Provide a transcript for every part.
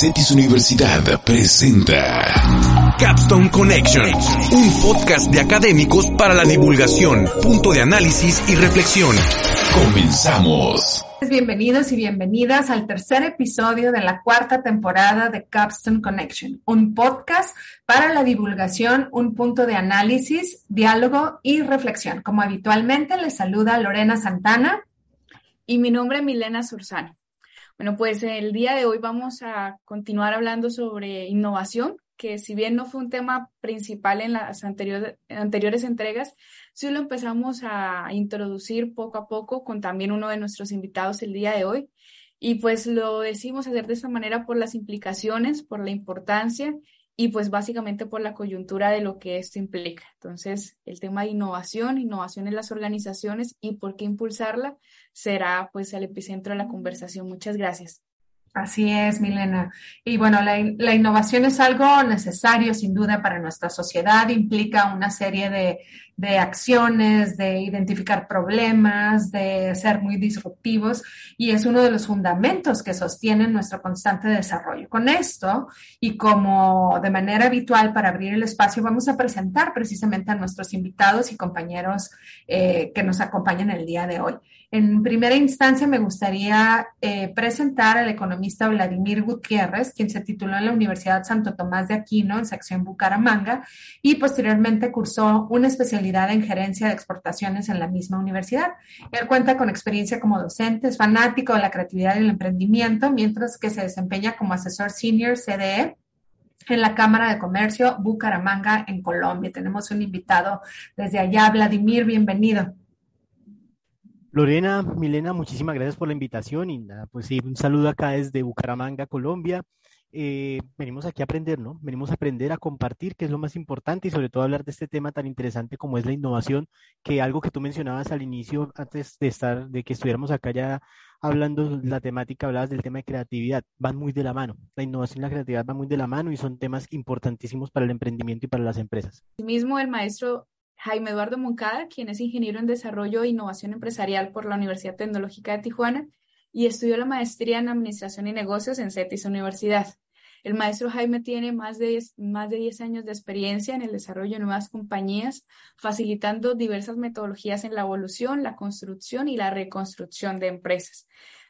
CETIS Universidad presenta Capstone Connection, un podcast de académicos para la divulgación, punto de análisis y reflexión. Comenzamos. Bienvenidos y bienvenidas al tercer episodio de la cuarta temporada de Capstone Connection, un podcast para la divulgación, un punto de análisis, diálogo y reflexión. Como habitualmente, les saluda Lorena Santana. Y mi nombre es Milena Surzano. Bueno, pues el día de hoy vamos a continuar hablando sobre innovación, que si bien no fue un tema principal en las anteriores, entregas, sí lo empezamos a introducir poco a poco con también uno de nuestros invitados el día de hoy. Y pues lo decimos hacer de esta manera por las implicaciones, por la importancia y pues básicamente por la coyuntura de lo que esto implica. Entonces, el tema de innovación, innovación en las organizaciones y por qué impulsarla será pues el epicentro de la conversación. Muchas gracias. Así es, Milena. Y bueno, la, innovación es algo necesario, sin duda, para nuestra sociedad. Implica una serie de, de, acciones, de identificar problemas, de ser muy disruptivos y es uno de los fundamentos que sostienen nuestro constante desarrollo. Con esto y como de manera habitual para abrir el espacio, vamos a presentar precisamente a nuestros invitados y compañeros eh, que nos acompañan el día de hoy. En primera instancia, me gustaría eh, presentar al economista Vladimir Gutiérrez, quien se tituló en la Universidad Santo Tomás de Aquino, en sección Bucaramanga, y posteriormente cursó una especialidad en gerencia de exportaciones en la misma universidad. Él cuenta con experiencia como docente, es fanático de la creatividad y el emprendimiento, mientras que se desempeña como asesor senior CDE en la Cámara de Comercio Bucaramanga en Colombia. Tenemos un invitado desde allá. Vladimir, bienvenido. Lorena, Milena, muchísimas gracias por la invitación y pues sí, un saludo acá desde Bucaramanga, Colombia. Eh, venimos aquí a aprender, ¿no? Venimos a aprender a compartir, que es lo más importante y sobre todo hablar de este tema tan interesante como es la innovación, que algo que tú mencionabas al inicio, antes de estar, de que estuviéramos acá ya hablando la temática, hablabas del tema de creatividad, van muy de la mano. La innovación y la creatividad van muy de la mano y son temas importantísimos para el emprendimiento y para las empresas. Mismo el maestro Jaime Eduardo Moncada, quien es ingeniero en desarrollo e innovación empresarial por la Universidad Tecnológica de Tijuana y estudió la maestría en administración y negocios en CETIS Universidad. El maestro Jaime tiene más de, 10, más de 10 años de experiencia en el desarrollo de nuevas compañías, facilitando diversas metodologías en la evolución, la construcción y la reconstrucción de empresas.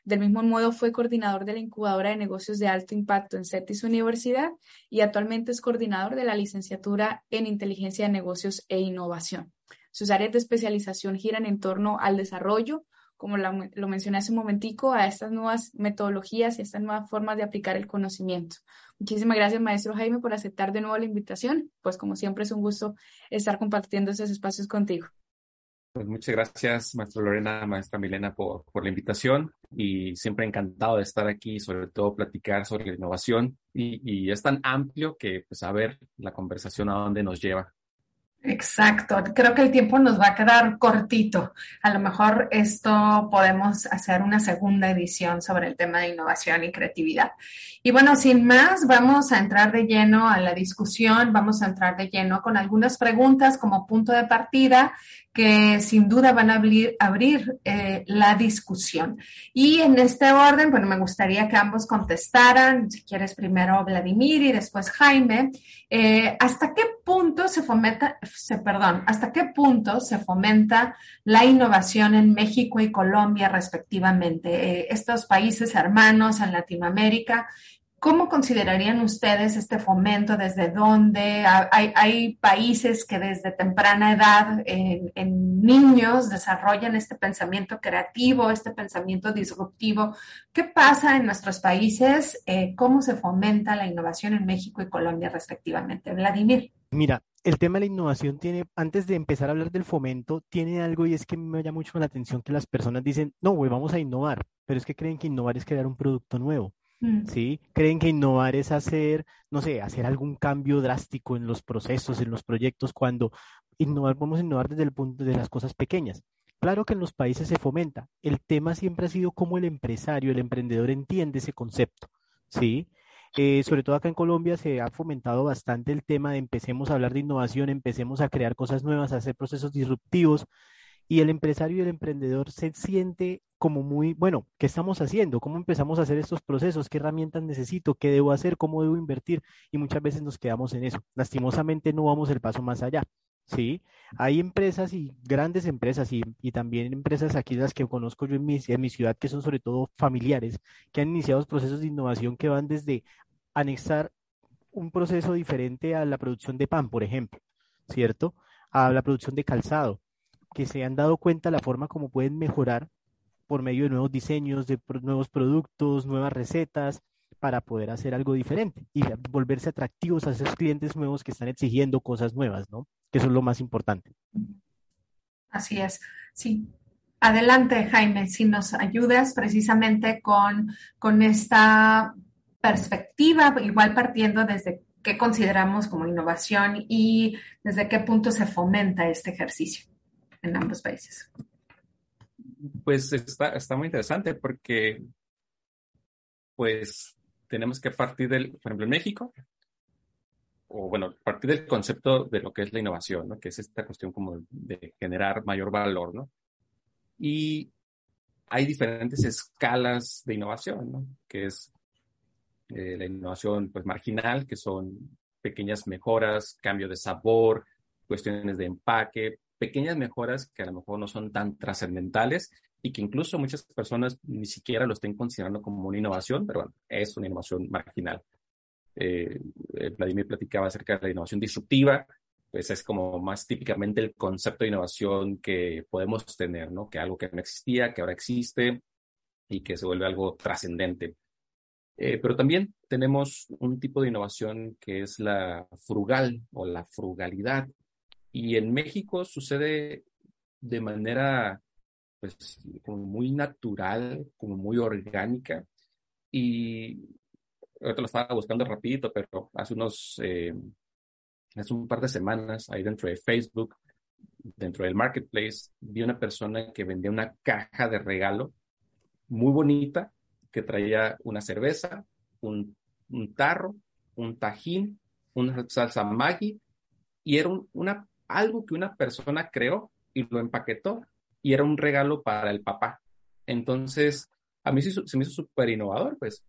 Del mismo modo, fue coordinador de la incubadora de negocios de alto impacto en CETIS Universidad y actualmente es coordinador de la licenciatura en inteligencia de negocios e innovación. Sus áreas de especialización giran en torno al desarrollo, como lo mencioné hace un momentico, a estas nuevas metodologías y estas nuevas formas de aplicar el conocimiento. Muchísimas gracias, maestro Jaime, por aceptar de nuevo la invitación. Pues como siempre es un gusto estar compartiendo estos espacios contigo. Pues muchas gracias, maestra Lorena, maestra Milena, por, por, la invitación y siempre encantado de estar aquí, sobre todo platicar sobre la innovación y, y es tan amplio que pues a ver la conversación a dónde nos lleva. Exacto, creo que el tiempo nos va a quedar cortito. A lo mejor esto podemos hacer una segunda edición sobre el tema de innovación y creatividad. Y bueno, sin más, vamos a entrar de lleno a la discusión, vamos a entrar de lleno con algunas preguntas como punto de partida que sin duda van a abrir, eh, la discusión. Y en este orden, bueno, me gustaría que ambos contestaran, si quieres primero Vladimir y después Jaime, eh, ¿hasta qué punto se fomenta, se, perdón, hasta qué punto se fomenta la innovación en México y Colombia respectivamente? Eh, estos países hermanos en Latinoamérica ¿Cómo considerarían ustedes este fomento? ¿Desde dónde? Hay, hay países que desde temprana edad en, niños desarrollan este pensamiento creativo, este pensamiento disruptivo. ¿Qué pasa en nuestros países? Eh, ¿Cómo se fomenta la innovación en México y Colombia respectivamente? Vladimir. Mira, el tema de la innovación tiene, antes de empezar a hablar del fomento, tiene algo y es que me llama mucho la atención que las personas dicen, no, güey, vamos a innovar, pero es que creen que innovar es crear un producto nuevo. Mm. ¿sí? Creen que innovar es hacer, no sé, hacer algún cambio drástico en los procesos, en los proyectos, cuando innovar, a innovar desde el punto de las cosas pequeñas. Claro que en los países se fomenta. El tema siempre ha sido cómo el empresario, el emprendedor entiende ese concepto, ¿sí? Eh, sobre todo acá en Colombia se ha fomentado bastante el tema de empecemos a hablar de innovación, empecemos a crear cosas nuevas, a hacer procesos disruptivos, y el empresario y el emprendedor se siente como muy, bueno, ¿qué estamos haciendo? ¿Cómo empezamos a hacer estos procesos? ¿Qué herramientas necesito? ¿Qué debo hacer? ¿Cómo debo invertir? Y muchas veces nos quedamos en eso. Lastimosamente no vamos el paso más allá. ¿sí? Hay empresas y grandes empresas y, también empresas aquí las que conozco yo en mi, en mi ciudad que son sobre todo familiares, que han iniciado procesos de innovación que van desde anexar un proceso diferente a la producción de pan, por ejemplo, ¿cierto? A la producción de calzado, que se han dado cuenta la forma como pueden mejorar por medio de nuevos diseños, de nuevos productos, nuevas recetas, para poder hacer algo diferente y volverse atractivos a esos clientes nuevos que están exigiendo cosas nuevas, ¿no? Que eso es lo más importante. Así es, sí. Adelante, Jaime, si nos ayudas precisamente con, con esta perspectiva, igual partiendo desde qué consideramos como innovación y desde qué punto se fomenta este ejercicio en ambos países. Pues está, está muy interesante porque, pues, tenemos que partir del, por ejemplo, en México, o bueno, partir del concepto de lo que es la innovación, ¿no? Que es esta cuestión como de generar mayor valor, ¿no? Y hay diferentes escalas de innovación, ¿no? Que es eh, la innovación pues marginal, que son pequeñas mejoras, cambio de sabor, cuestiones de empaque, pequeñas mejoras que a lo mejor no son tan trascendentales y que incluso muchas personas ni siquiera lo estén considerando como una innovación, pero bueno, es una innovación marginal. Eh, eh, Vladimir platicaba acerca de la innovación disruptiva, pues es como más típicamente el concepto de innovación que podemos tener, ¿no? Que algo que no existía, que ahora existe y que se vuelve algo trascendente. Eh, pero también tenemos un tipo de innovación que es la frugal o la frugalidad. Y en México sucede de manera pues como muy natural, como muy orgánica. Y ahorita lo estaba buscando rapidito, pero hace unos, eh, hace un par de semanas, ahí dentro de Facebook, dentro del marketplace, vi una persona que vendía una caja de regalo muy bonita, que traía una cerveza, un, un tarro, un tajín, una salsa Maggi, y era una, algo que una persona creó y lo empaquetó y era un regalo para el papá. Entonces, a mí se, me hizo súper innovador, pues,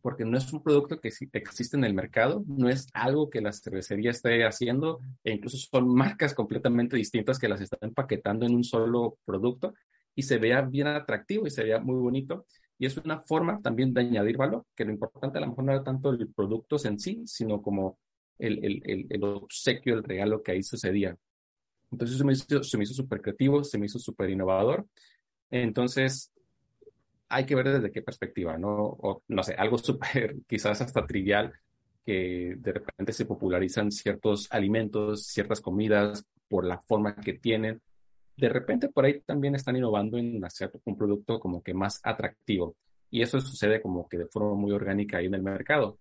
porque no es un producto que existe en el mercado, no es algo que la cervecería esté haciendo, e incluso son marcas completamente distintas que las están empaquetando en un solo producto y se vea bien atractivo y se vea muy bonito. Y es una forma también de añadir valor, que lo importante a lo mejor no era tanto el producto en sí, sino como el, obsequio, el regalo que ahí sucedía. Entonces se me hizo, se súper creativo, se me hizo súper innovador. Entonces, hay que ver desde qué perspectiva, ¿no? O, no sé, algo súper, quizás hasta trivial, que de repente se popularizan ciertos alimentos, ciertas comidas por la forma que tienen. De repente por ahí también están innovando en hacer un producto como que más atractivo. Y eso sucede como que de forma muy orgánica ahí en el mercado.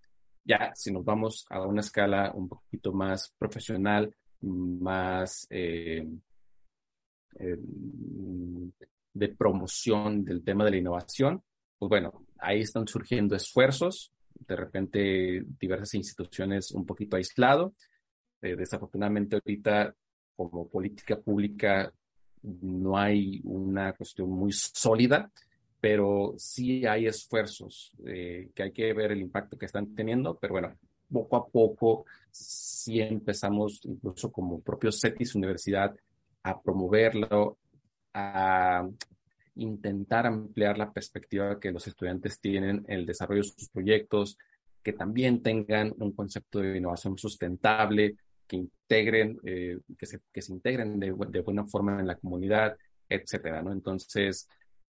Ya, si nos vamos a una escala un poquito más profesional, más eh, eh, de promoción del tema de la innovación, pues bueno, ahí están surgiendo esfuerzos, de repente diversas instituciones un poquito aislado. Eh, desafortunadamente ahorita como política pública no hay una cuestión muy sólida, pero sí hay esfuerzos que hay que ver el impacto que están teniendo, pero bueno, poco a poco si empezamos, incluso como propio CETIS Universidad, a promoverlo, a intentar ampliar la perspectiva que los estudiantes tienen en el desarrollo de sus proyectos, que también tengan un concepto de innovación sustentable, que integren, eh, que, se, que se integren de, buena forma en la comunidad, etcétera, ¿no? Entonces,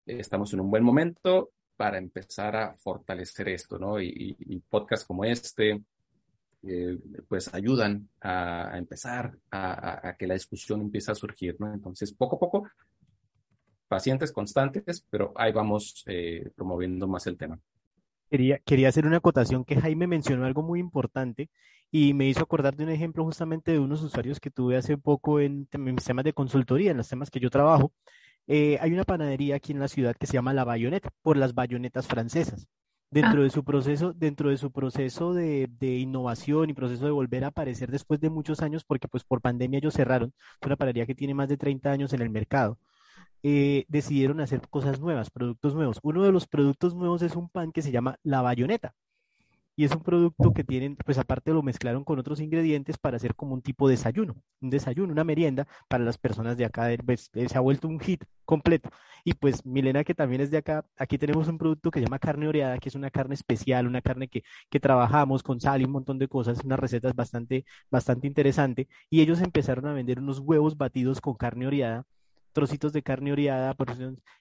estamos en un buen momento para empezar a fortalecer esto, ¿no? Y, podcasts como este, eh, pues ayudan a, empezar a, que la discusión empiece a surgir, ¿no? Entonces, poco a poco, pacientes constantes, pero ahí vamos eh, promoviendo más el tema. Quería, quería hacer una acotación que Jaime mencionó algo muy importante y me hizo acordar de un ejemplo justamente de unos usuarios que tuve hace poco en, mis temas de consultoría, en los temas que yo trabajo. Eh, hay una panadería aquí en la ciudad que se llama La Bayoneta, por las bayonetas francesas. Dentro ah. de su proceso, dentro de su proceso de, innovación y proceso de volver a aparecer después de muchos años, porque pues por pandemia ellos cerraron, es una panadería que tiene más de 30 años en el mercado. eh, decidieron hacer cosas nuevas, productos nuevos. Uno de los productos nuevos es un pan que se llama la bayoneta. Y es un producto que tienen, pues aparte lo mezclaron con otros ingredientes para hacer como un tipo de desayuno, un desayuno, una merienda para las personas de acá. Pues, eh, se ha vuelto un hit completo. Y pues Milena, que también es de acá, aquí tenemos un producto que se llama carne oreada, que es una carne especial, una carne que, que trabajamos con sal y un montón de cosas, unas recetas bastante, bastante interesante. Y ellos empezaron a vender unos huevos batidos con carne oreada trocitos de carne oreada,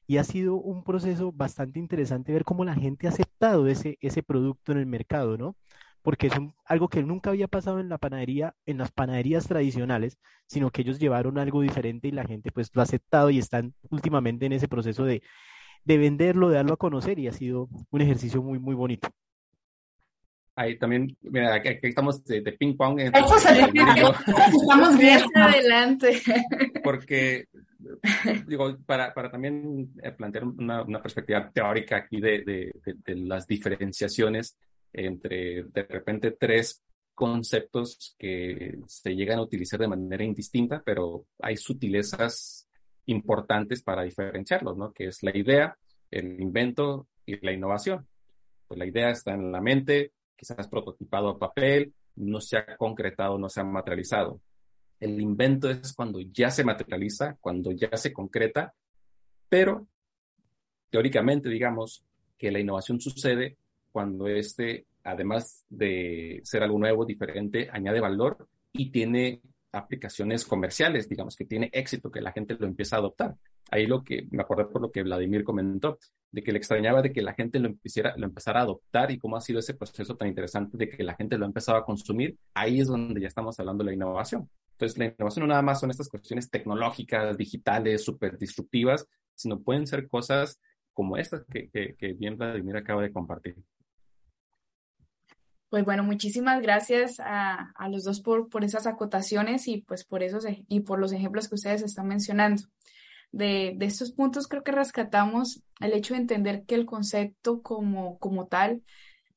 y ha sido un proceso bastante interesante ver cómo la gente ha aceptado ese, ese producto en el mercado, ¿no? Porque es algo que nunca había pasado en la panadería, en las panaderías tradicionales, sino que ellos llevaron algo diferente y la gente pues lo ha aceptado y están últimamente en ese proceso de, de venderlo, de darlo a conocer y ha sido un ejercicio muy, muy bonito. Ahí también, mira, aquí, estamos de, ping pong. estamos bien adelante. Porque digo, para, para también eh, plantear una, una, perspectiva teórica aquí de, de, de, las diferenciaciones entre de repente tres conceptos que se llegan a utilizar de manera indistinta, pero hay sutilezas importantes para diferenciarlos, ¿no? Que es la idea, el invento y la innovación. Pues la idea está en la mente, quizás prototipado a papel, no se ha concretado, no se ha materializado. El invento es cuando ya se materializa, cuando ya se concreta, pero teóricamente digamos que la innovación sucede cuando este, además de ser algo nuevo, diferente, añade valor y tiene aplicaciones comerciales, digamos, que tiene éxito, que la gente lo empieza a adoptar. Ahí lo que me acordé por lo que Vladimir comentó, de que le extrañaba de que la gente lo, empezara, lo empezara a adoptar y cómo ha sido ese proceso tan interesante de que la gente lo ha empezado a consumir. Ahí es donde ya estamos hablando de la innovación. Entonces, la innovación no nada más son estas cuestiones tecnológicas, digitales, súper disruptivas, sino pueden ser cosas como estas que, bien Vladimir acaba de compartir. Pues bueno, muchísimas gracias a, los dos por, esas acotaciones y pues por esos y por los ejemplos que ustedes están mencionando. De, de, estos puntos creo que rescatamos el hecho de entender que el concepto como, como tal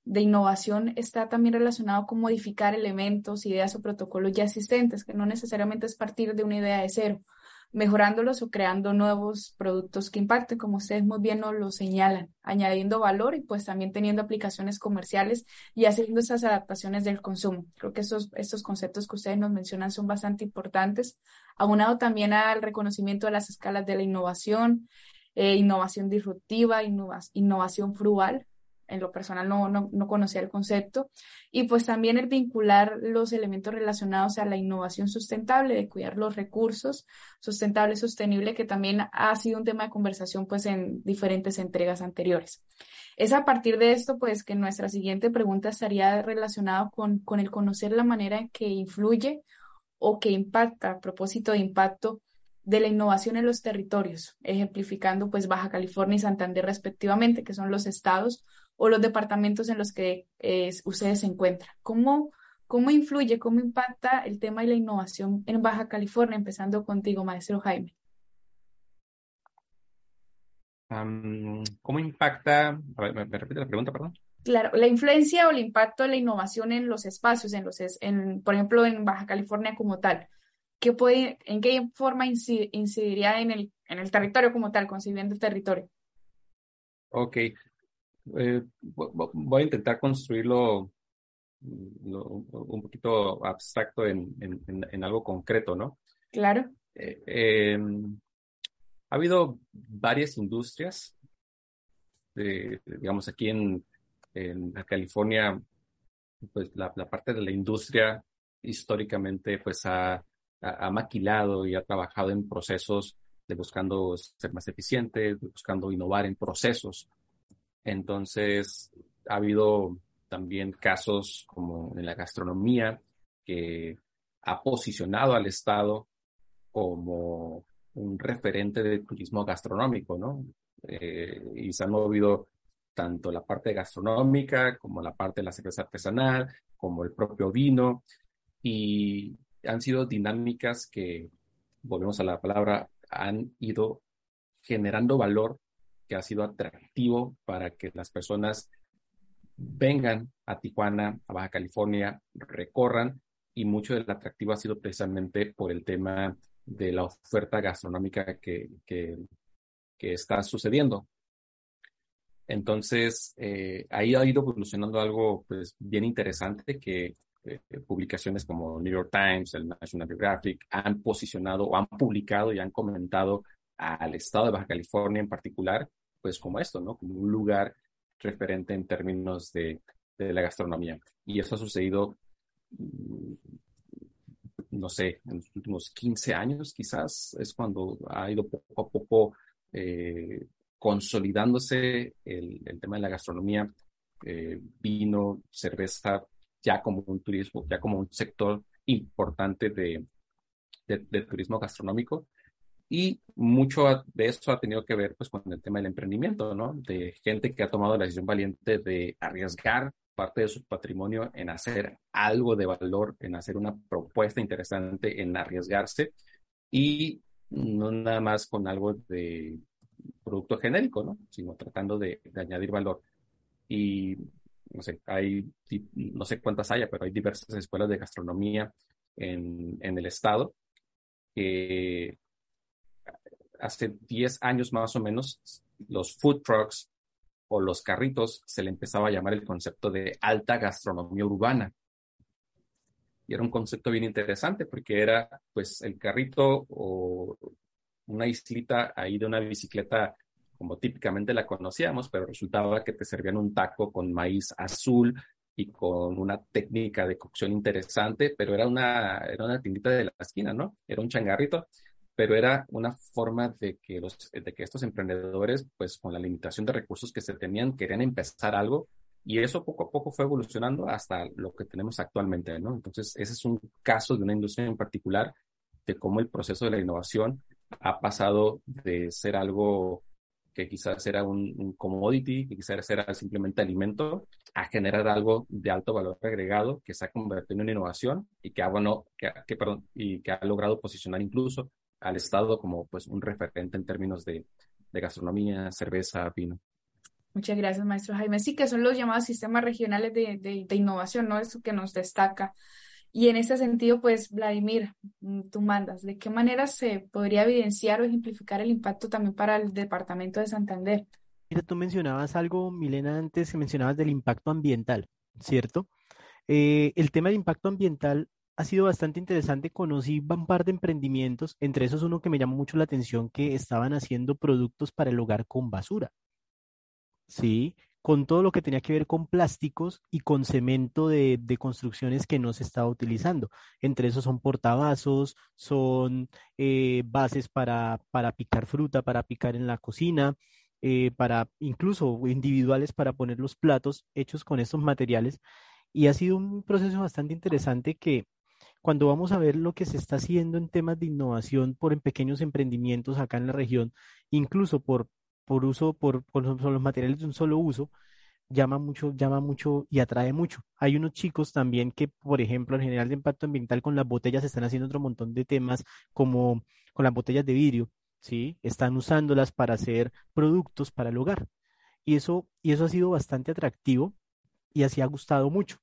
de innovación está también relacionado con modificar elementos, ideas o protocolos ya existentes, que no necesariamente es partir de una idea de cero, mejorándolos o creando nuevos productos que impacten, como ustedes muy bien nos lo señalan, añadiendo valor y pues también teniendo aplicaciones comerciales y haciendo esas adaptaciones del consumo. Creo que estos, estos conceptos que ustedes nos mencionan son bastante importantes, aunado también al reconocimiento de las escalas de la innovación, eh, innovación disruptiva, innovación frugal, en lo personal no, no, no, conocía el concepto, y pues también el vincular los elementos relacionados a la innovación sustentable, de cuidar los recursos sustentable, sostenible, que también ha sido un tema de conversación pues en diferentes entregas anteriores. Es a partir de esto pues que nuestra siguiente pregunta estaría relacionada con, con el conocer la manera en que influye o que impacta, a propósito de impacto, de la innovación en los territorios, ejemplificando pues Baja California y Santander respectivamente, que son los estados o los departamentos en los que eh, ustedes se encuentran. ¿Cómo, ¿Cómo influye, cómo impacta el tema de la innovación en Baja California? Empezando contigo, maestro Jaime. ¿Cómo impacta? Ver, ¿me, repite la pregunta, perdón? Claro, la influencia o el impacto de la innovación en los espacios, en los, en, por ejemplo, en Baja California como tal. ¿Qué puede, ¿En qué forma incidiría en el, en el territorio como tal, concibiendo el territorio? Ok, eh, voy a intentar construirlo mm, un poquito abstracto en, en, algo concreto, ¿no? Claro. Eh, em, ha habido varias industrias, digamos, aquí en, en California, pues la, la, parte de la industria históricamente pues ha, ha, maquilado y ha trabajado en procesos de buscando ser más eficientes, buscando innovar en procesos entonces, ha habido también casos como en la gastronomía que ha posicionado al Estado como un referente de turismo gastronómico, ¿no? Eh, y se han movido tanto la parte gastronómica como la parte de la cerveza artesanal, como el propio vino, y han sido dinámicas que, volvemos a la palabra, han ido generando valor que ha sido atractivo para que las personas vengan a Tijuana, a Baja California, recorran y mucho del atractivo ha sido precisamente por el tema de la oferta gastronómica que, que, está sucediendo. Entonces, eh, ahí ha ido evolucionando algo pues, bien interesante que eh, publicaciones como New York Times, el National Geographic han posicionado o han publicado y han comentado al estado de Baja California en particular, pues como esto, ¿no? Como un lugar referente en términos de, la gastronomía. Y eso ha sucedido, mm, no sé, en los últimos 15 años quizás, es cuando ha ido poco a poco eh, consolidándose el, el, tema de la gastronomía, eh, vino, cerveza, ya como un turismo, ya como un sector importante de, de, de turismo gastronómico. Y mucho de eso ha tenido que ver pues con el tema del emprendimiento, ¿no? De gente que ha tomado la decisión valiente de arriesgar parte de su patrimonio en hacer algo de valor, en hacer una propuesta interesante, en arriesgarse y no nada más con algo de producto genérico, ¿no? Sino tratando de, de añadir valor. Y no sé, hay, no sé cuántas haya, pero hay diversas escuelas de gastronomía en, en el estado que hace 10 años más o menos, los food trucks o los carritos se le empezaba a llamar el concepto de alta gastronomía urbana. Y era un concepto bien interesante porque era pues el carrito o una islita ahí de una bicicleta como típicamente la conocíamos, pero resultaba que te servían un taco con maíz azul y con una técnica de cocción interesante, pero era una, era una tiendita de la esquina, ¿no? Era un changarrito pero era una forma de que, los, de que estos emprendedores, pues con la limitación de recursos que se tenían, querían empezar algo y eso poco a poco fue evolucionando hasta lo que tenemos actualmente, ¿no? Entonces, ese es un caso de una industria en particular de cómo el proceso de la innovación ha pasado de ser algo que quizás era un, commodity, que quizás era simplemente alimento, a generar algo de alto valor agregado que se ha convertido en una innovación y que ha, bueno, que, que, perdón, y que ha logrado posicionar incluso al Estado como pues un referente en términos de, de gastronomía, cerveza, vino. Muchas gracias, maestro Jaime. Sí, que son los llamados sistemas regionales de, de, de, innovación, ¿no? Eso que nos destaca. Y en ese sentido, pues, Vladimir, mm, tú mandas, ¿de qué manera se podría evidenciar o ejemplificar el impacto también para el departamento de Santander? Mira, tú mencionabas algo, Milena, antes que mencionabas del impacto ambiental, ¿cierto? Eh, el tema del impacto ambiental ha sido bastante interesante. Conocí un par de emprendimientos, entre esos uno que me llamó mucho la atención, que estaban haciendo productos para el hogar con basura. Sí, con todo lo que tenía que ver con plásticos y con cemento de, construcciones que no se estaba utilizando. Entre esos son portavasos, son eh, bases para, para picar fruta, para picar en la cocina, eh, para incluso individuales para poner los platos hechos con estos materiales. Y ha sido un proceso bastante interesante que cuando vamos a ver lo que se está haciendo en temas de innovación por en pequeños emprendimientos acá en la región, incluso por, por uso, por, por los materiales de un solo uso, llama mucho, llama mucho y atrae mucho. Hay unos chicos también que, por ejemplo, en general de impacto ambiental con las botellas están haciendo otro montón de temas como con las botellas de vidrio, ¿sí? Están usándolas para hacer productos para el hogar. Y eso, y eso ha sido bastante atractivo y así ha gustado mucho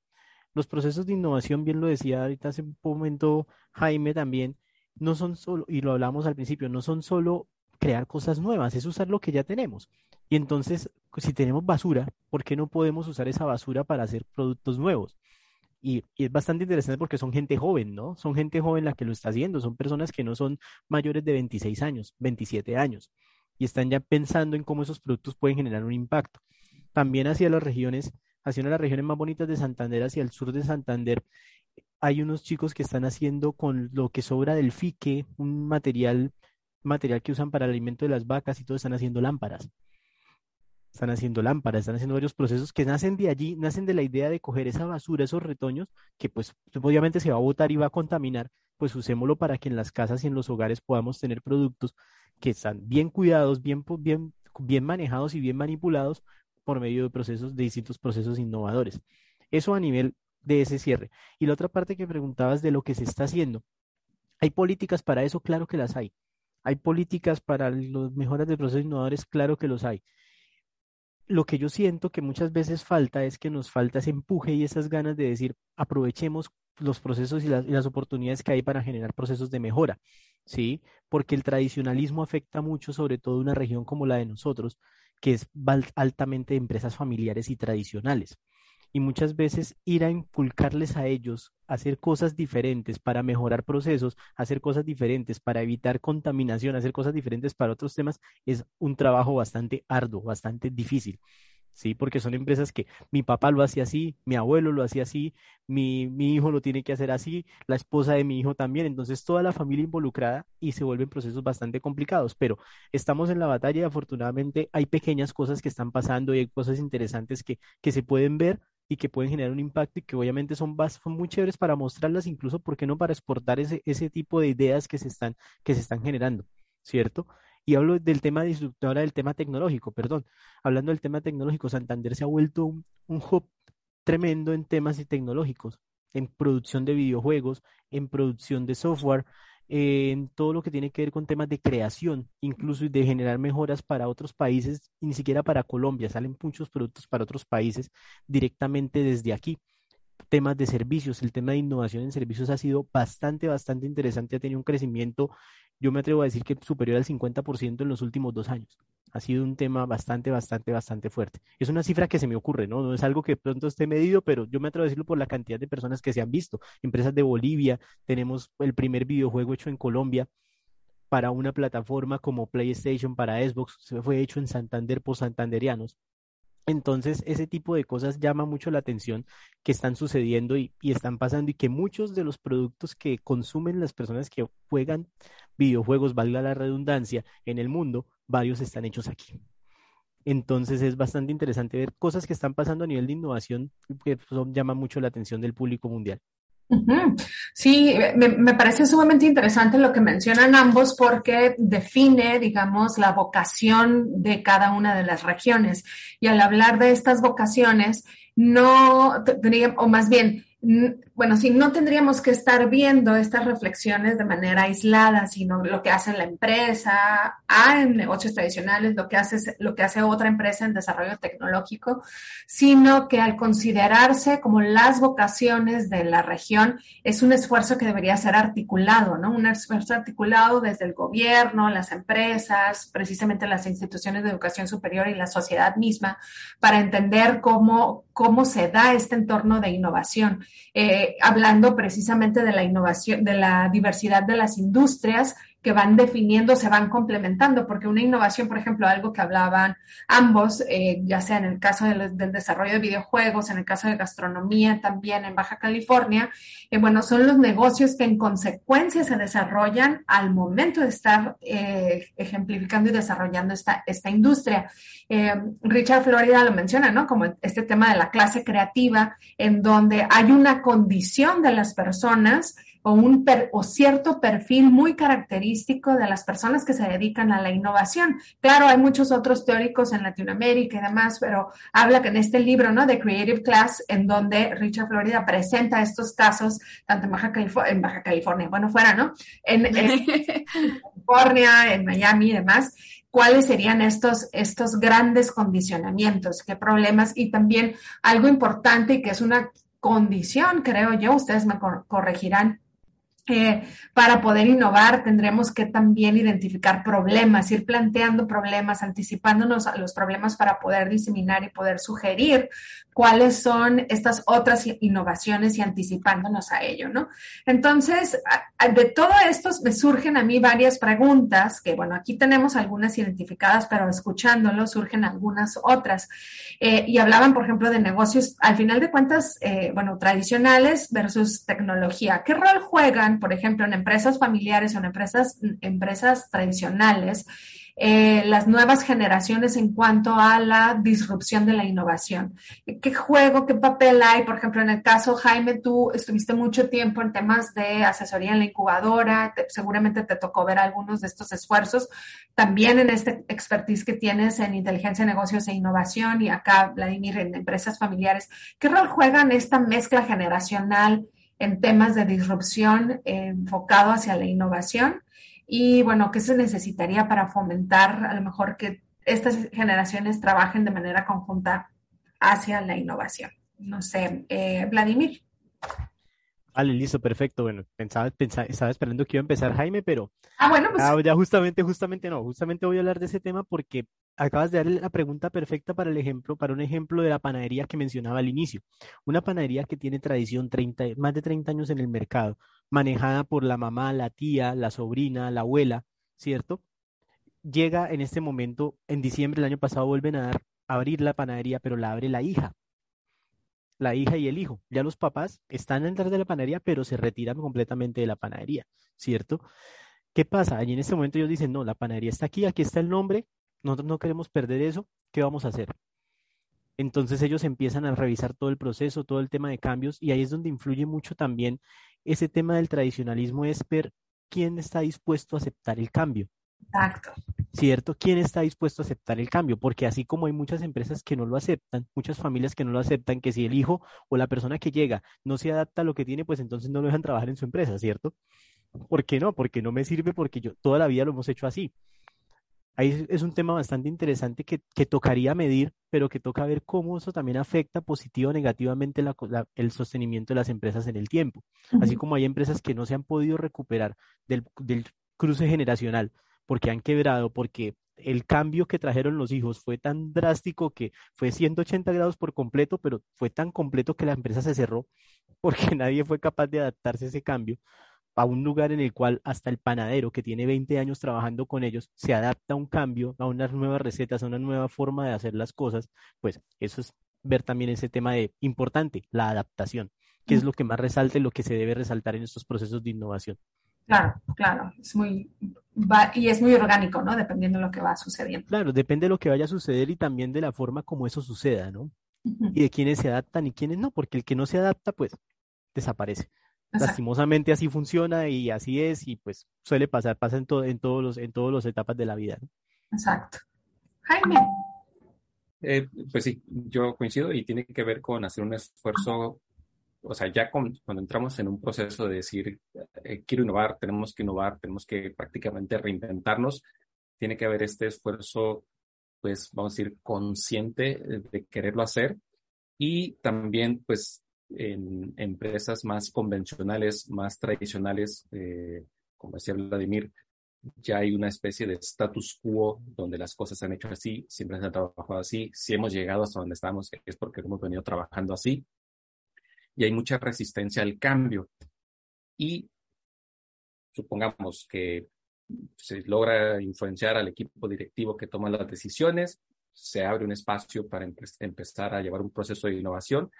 los procesos de innovación, bien lo decía ahorita hace un momento Jaime también, no son solo, y lo hablamos al principio, no son solo crear cosas nuevas, es usar lo que ya tenemos. Y entonces, si tenemos basura, ¿por qué no podemos usar esa basura para hacer productos nuevos? Y, y, es bastante interesante porque son gente joven, ¿no? Son gente joven la que lo está haciendo, son personas que no son mayores de 26 años, 27 años, y están ya pensando en cómo esos productos pueden generar un impacto. También hacia las regiones hacia una de las regiones más bonitas de Santander, hacia el sur de Santander, hay unos chicos que están haciendo con lo que sobra del fique, un material, material que usan para el alimento de las vacas y todo, están haciendo lámparas. Están haciendo lámparas, están haciendo varios procesos que nacen de allí, nacen de la idea de coger esa basura, esos retoños, que pues obviamente se va a botar y va a contaminar, pues usémoslo para que en las casas y en los hogares podamos tener productos que están bien cuidados, bien, bien, bien manejados y bien manipulados por medio de procesos, de distintos procesos innovadores. Eso a nivel de ese cierre. Y la otra parte que preguntabas de lo que se está haciendo. ¿Hay políticas para eso? Claro que las hay. ¿Hay políticas para los mejoras de procesos innovadores? Claro que los hay. Lo que yo siento que muchas veces falta es que nos falta ese empuje y esas ganas de decir, aprovechemos los procesos y las, y las oportunidades que hay para generar procesos de mejora. ¿sí? Porque el tradicionalismo afecta mucho, sobre todo una región como la de nosotros, que es altamente de empresas familiares y tradicionales. Y muchas veces ir a inculcarles a ellos hacer cosas diferentes para mejorar procesos, hacer cosas diferentes para evitar contaminación, hacer cosas diferentes para otros temas, es un trabajo bastante arduo, bastante difícil. ¿Sí? Porque son empresas que mi papá lo hacía así, mi abuelo lo hacía así, mi, mi, hijo lo tiene que hacer así, la esposa de mi hijo también, entonces toda la familia involucrada y se vuelven procesos bastante complicados, pero estamos en la batalla y afortunadamente hay pequeñas cosas que están pasando y hay cosas interesantes que, que se pueden ver y que pueden generar un impacto y que obviamente son, son muy chéveres para mostrarlas, incluso, ¿por qué no para exportar ese, ese tipo de ideas que se están, que se están generando, ¿cierto? Y hablo del tema disruptor, del tema tecnológico, perdón. Hablando del tema tecnológico, Santander se ha vuelto un, hub tremendo en temas tecnológicos, en producción de videojuegos, en producción de software, en todo lo que tiene que ver con temas de creación, incluso de generar mejoras para otros países, y ni siquiera para Colombia, salen muchos productos para otros países directamente desde aquí. Temas de servicios, el tema de innovación en servicios ha sido bastante, bastante interesante, ha tenido un crecimiento yo me atrevo a decir que superior al 50% en los últimos dos años. Ha sido un tema bastante, bastante, bastante fuerte. Es una cifra que se me ocurre, ¿no? No es algo que pronto esté medido, pero yo me atrevo a decirlo por la cantidad de personas que se han visto. Empresas de Bolivia, tenemos el primer videojuego hecho en Colombia para una plataforma como PlayStation, para Xbox, se fue hecho en Santander por santanderianos. Entonces, ese tipo de cosas llama mucho la atención que están sucediendo y, están pasando y que muchos de los productos que consumen las personas que juegan videojuegos, valga la redundancia, en el mundo, varios están hechos aquí. Entonces es bastante interesante ver cosas que están pasando a nivel de innovación que llaman mucho la atención del público mundial. Sí, me, parece sumamente interesante lo que mencionan ambos porque define, digamos, la vocación de cada una de las regiones. Y al hablar de estas vocaciones, no, o más bien, bueno, sí, no tendríamos que estar viendo estas reflexiones de manera aislada, sino lo que hace la empresa, A en negocios tradicionales, lo que hace, lo que hace otra empresa en desarrollo tecnológico, sino que al considerarse como las vocaciones de la región, es un esfuerzo que debería ser articulado, ¿no? Un esfuerzo articulado desde el gobierno, las empresas, precisamente las instituciones de educación superior y la sociedad misma, para entender cómo, cómo se da este entorno de innovación. Eh, hablando precisamente de la innovación, de la diversidad de las industrias que van definiendo, se van complementando, porque una innovación, por ejemplo, algo que hablaban ambos, eh, ya sea en el caso del, desarrollo de videojuegos, en el caso de gastronomía también en Baja California, eh, bueno, son los negocios que en consecuencia se desarrollan al momento de estar eh, ejemplificando y desarrollando esta, esta industria. Richard Florida lo menciona, ¿no? Como este tema de la clase creativa, en donde hay una condición de las personas o, un o cierto perfil muy característico de las personas que se dedican a la innovación. Claro, hay muchos otros teóricos en Latinoamérica y demás, pero habla que en este libro, ¿no? De Creative Class, en donde Richard Florida presenta estos casos, tanto en Baja, California, en Baja California, bueno, fuera, ¿no? En, en California, en Miami y demás cuáles serían estos, estos grandes condicionamientos, qué problemas y también algo importante que es una condición, creo yo, ustedes me corregirán, para poder innovar tendremos que también identificar problemas, ir planteando problemas, anticipándonos a los problemas para poder diseminar y poder sugerir cuáles son estas otras innovaciones y anticipándonos a ello, ¿no? Entonces, de todo esto me surgen a mí varias preguntas, que bueno, aquí tenemos algunas identificadas, pero escuchándolo surgen algunas otras. Eh, y hablaban, por ejemplo, de negocios, al final de cuentas, eh, bueno, tradicionales versus tecnología. ¿Qué rol juegan, por ejemplo, en empresas familiares o en empresas, empresas tradicionales? Eh, las nuevas generaciones en cuanto a la disrupción de la innovación. ¿Qué juego, qué papel hay? Por ejemplo, en el caso, Jaime, tú estuviste mucho tiempo en temas de asesoría en la incubadora, seguramente te tocó ver algunos de estos esfuerzos, también en este expertise que tienes en inteligencia de negocios e innovación y acá, Vladimir, en empresas familiares. ¿Qué rol juegan esta mezcla generacional? En temas de disrupción eh, enfocado hacia la innovación y bueno, ¿qué se necesitaría para fomentar a lo mejor que estas generaciones trabajen de manera conjunta hacia la innovación? No sé, eh, Vladimir. Vale, listo, perfecto. Bueno, pensaba, pensaba, estaba esperando que iba a empezar Jaime, pero ah, bueno, pues... ah, ya justamente, justamente no, justamente voy a hablar de ese tema porque acabas de dar la pregunta perfecta para el ejemplo, para un ejemplo de la panadería que mencionaba al inicio. Una panadería que tiene tradición 30, más de 30 años en el mercado, manejada por la mamá, la tía, la sobrina, la abuela, ¿cierto? Llega en este momento, en diciembre del año pasado vuelven a dar, a abrir la panadería, pero la abre la hija la hija y el hijo. Ya los papás están detrás de la panadería, pero se retiran completamente de la panadería, ¿cierto? ¿Qué pasa? Allí en este momento ellos dicen, no, la panadería está aquí, aquí está el nombre, nosotros no queremos perder eso, ¿qué vamos a hacer? Entonces ellos empiezan a revisar todo el proceso, todo el tema de cambios, y ahí es donde influye mucho también ese tema del tradicionalismo, es ver quién está dispuesto a aceptar el cambio. Exacto. ¿Cierto? ¿Quién está dispuesto a aceptar el cambio? Porque así como hay muchas empresas que no lo aceptan, muchas familias que no lo aceptan, que si el hijo o la persona que llega no se adapta a lo que tiene, pues entonces no lo dejan trabajar en su empresa, ¿cierto? ¿Por qué no? Porque no me sirve porque yo toda la vida lo hemos hecho así. Ahí es un tema bastante interesante que, que tocaría medir, pero que toca ver cómo eso también afecta positivo o negativamente el sostenimiento de las empresas en el tiempo. Así como hay empresas que no se han podido recuperar del, del cruce generacional, porque han quebrado, porque el cambio que trajeron los hijos fue tan drástico que fue 180 grados por completo, pero fue tan completo que la empresa se cerró porque nadie fue capaz de adaptarse a ese cambio a un lugar en el cual hasta el panadero que tiene 20 años trabajando con ellos se adapta a un cambio, a unas nuevas recetas, a una nueva forma de hacer las cosas, pues eso es ver también ese tema de importante, la adaptación, que es lo que más resalta y lo que se debe resaltar en estos procesos de innovación. Claro, claro, es muy, y es muy orgánico, ¿no? Dependiendo de lo que va sucediendo. Claro, depende de lo que vaya a suceder y también de la forma como eso suceda, ¿no? Y de quiénes se adaptan y quiénes no, porque el que no se adapta, pues, desaparece. Lastimosamente así funciona y así es, y pues suele pasar, pasa en, en todos los, en todas las etapas de la vida, ¿no? Exacto. Jaime. Eh, pues sí, yo coincido y tiene que ver con hacer un esfuerzo o sea, ya cuando entramos en un proceso de decir, eh, quiero innovar, tenemos que innovar, tenemos que prácticamente reinventarnos, tiene que haber este esfuerzo, pues, vamos a decir, consciente de quererlo hacer. Y también, pues, en empresas más convencionales, más tradicionales, eh, como decía Vladimir, ya hay una especie de status quo donde las cosas se han hecho así, siempre se han trabajado así, si hemos llegado hasta donde estamos es porque hemos venido trabajando así y hay mucha resistencia al cambio. Y supongamos que se logra influenciar al equipo directivo que toma las decisiones, se abre un espacio para empezar a llevar un proceso de innovación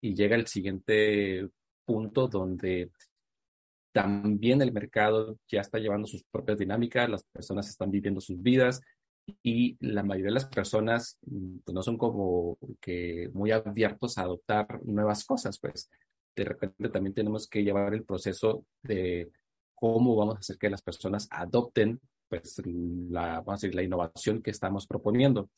y llega el siguiente punto donde también el mercado ya está llevando sus propias dinámicas, las personas están viviendo sus vidas, y la mayoría de las personas mm, pues, no son como que muy abiertos a adoptar nuevas cosas, pues de repente también tenemos que llevar el proceso de cómo vamos a hacer que las personas adopten pues la, vamos a decir, la innovación que estamos proponiendo.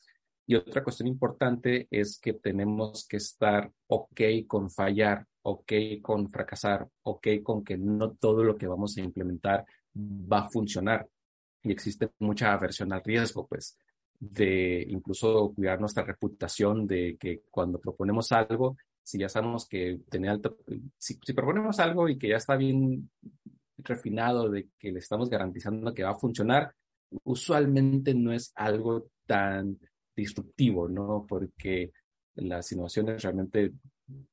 Y otra cuestión importante es que tenemos que estar ok con fallar, ok con fracasar, ok con que no todo lo que vamos a implementar va a funcionar y existe mucha aversión al riesgo, pues, de incluso cuidar nuestra reputación, de que cuando proponemos algo, si ya sabemos que tener alto, si, proponemos algo y que ya está bien refinado, de que le estamos garantizando que va a funcionar, usualmente no es algo tan disruptivo, ¿no? Porque las innovaciones realmente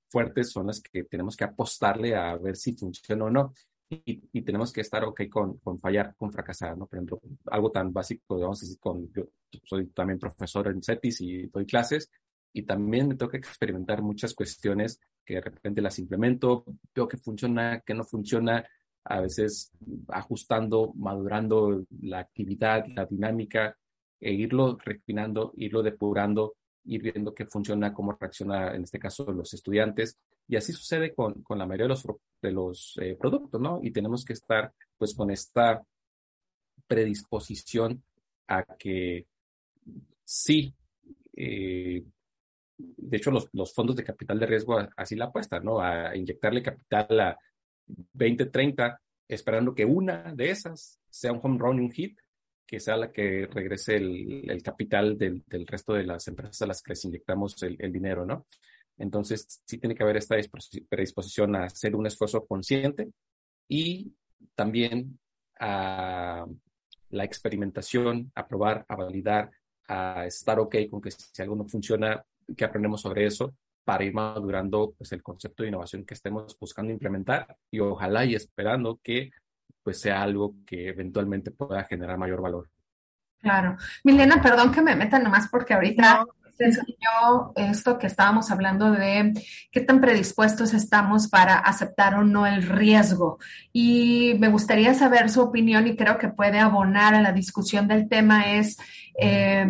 fuertes son las que tenemos que apostarle a ver si funciona o no y, tenemos que estar ok con, con, fallar, con fracasar, ¿no? Por ejemplo, algo tan básico, vamos a decir, con, yo soy también profesor en CETIS y doy clases, y también me toca experimentar muchas cuestiones que de repente las implemento, veo que funciona, que no funciona, a veces ajustando, madurando la actividad, la dinámica, e irlo refinando, irlo depurando, ir viendo qué funciona, cómo reacciona en este caso los estudiantes. Y así sucede con, con la mayoría de los, de los eh, productos, ¿no? Y tenemos que estar pues con esta predisposición a que sí, eh, de hecho los, los, fondos de capital de riesgo así la apuestan, ¿no? A inyectarle capital a 20, 30, esperando que una de esas sea un home run, un hit, que sea la que regrese el, el capital del, del, resto de las empresas a las que les inyectamos el dinero, ¿no? Entonces, sí tiene que haber esta predisposición a hacer un esfuerzo consciente y también a la experimentación, a probar, a validar, a estar ok con que si algo no funciona, que aprendemos sobre eso para ir madurando pues, el concepto de innovación que estemos buscando implementar y ojalá y esperando que pues sea algo que eventualmente pueda generar mayor valor. Claro. Milena, perdón que me meta nomás porque ahorita se enseñó esto que estábamos hablando de qué tan predispuestos estamos para aceptar o no el riesgo. Y me gustaría saber su opinión y creo que puede abonar a la discusión del tema es eh,